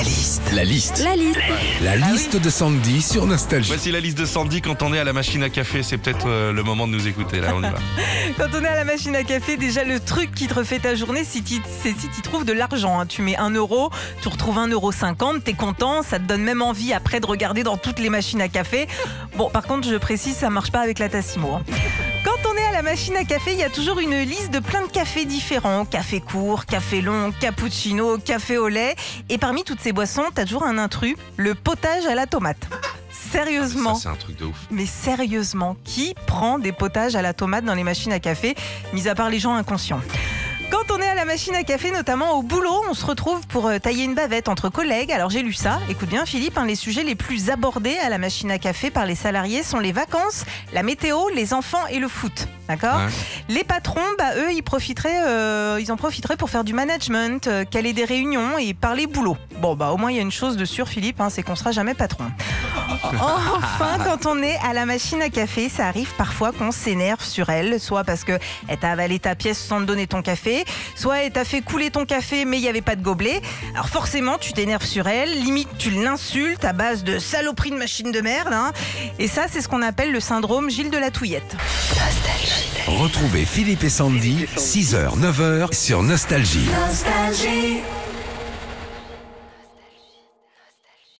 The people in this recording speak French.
La liste. La liste. La liste. La liste de Sandy sur Nostalgie. Voici la liste de Sandy quand on est à la machine à café. C'est peut-être euh, le moment de nous écouter. Là, on y va. Quand on est à la machine à café, déjà le truc qui te refait ta journée, c'est si tu trouves de l'argent. hein. Tu mets 1 euro, tu retrouves 1,50 euro, t'es content, ça te donne même envie après de regarder dans toutes les machines à café. Bon, par contre, je précise, ça marche pas avec la Tassimo. hein. Quand on est à la machine à café, il y a toujours une liste de plein de cafés différents. Café court, café long, cappuccino, café au lait. Et parmi toutes ces boissons, t'as toujours un intrus, le potage à la tomate. Sérieusement. Ça, c'est un truc de ouf. Mais sérieusement, qui prend des potages à la tomate dans les machines à café, mis à part les gens inconscients? Machine à café, notamment au boulot, on se retrouve pour euh, tailler une bavette entre collègues. Alors j'ai lu ça. Écoute bien, Philippe, hein, les sujets les plus abordés à la machine à café par les salariés sont les vacances, la météo, les enfants et le foot. D'accord Ouais. Les patrons, bah, eux, ils profiteraient, euh, ils en profiteraient pour faire du management, euh, caler des réunions et parler boulot. Bon, bah au moins il y a une chose de sûr, Philippe, hein, c'est qu'on sera jamais patron. Enfin, quand on est à la machine à café, ça arrive parfois qu'on s'énerve sur elle, soit parce que elle t'a avalé ta pièce sans te donner ton café, soit elle t'a fait couler ton café mais il n'y avait pas de gobelet. Alors forcément, tu t'énerves sur elle, limite tu l'insultes à base de saloperie de machine de merde. hein. Et ça, c'est ce qu'on appelle le syndrome Gilles de la Touillette. Retrouvez Philippe et Sandy, 6h, 9h sur Nostalgie. Nostalgie.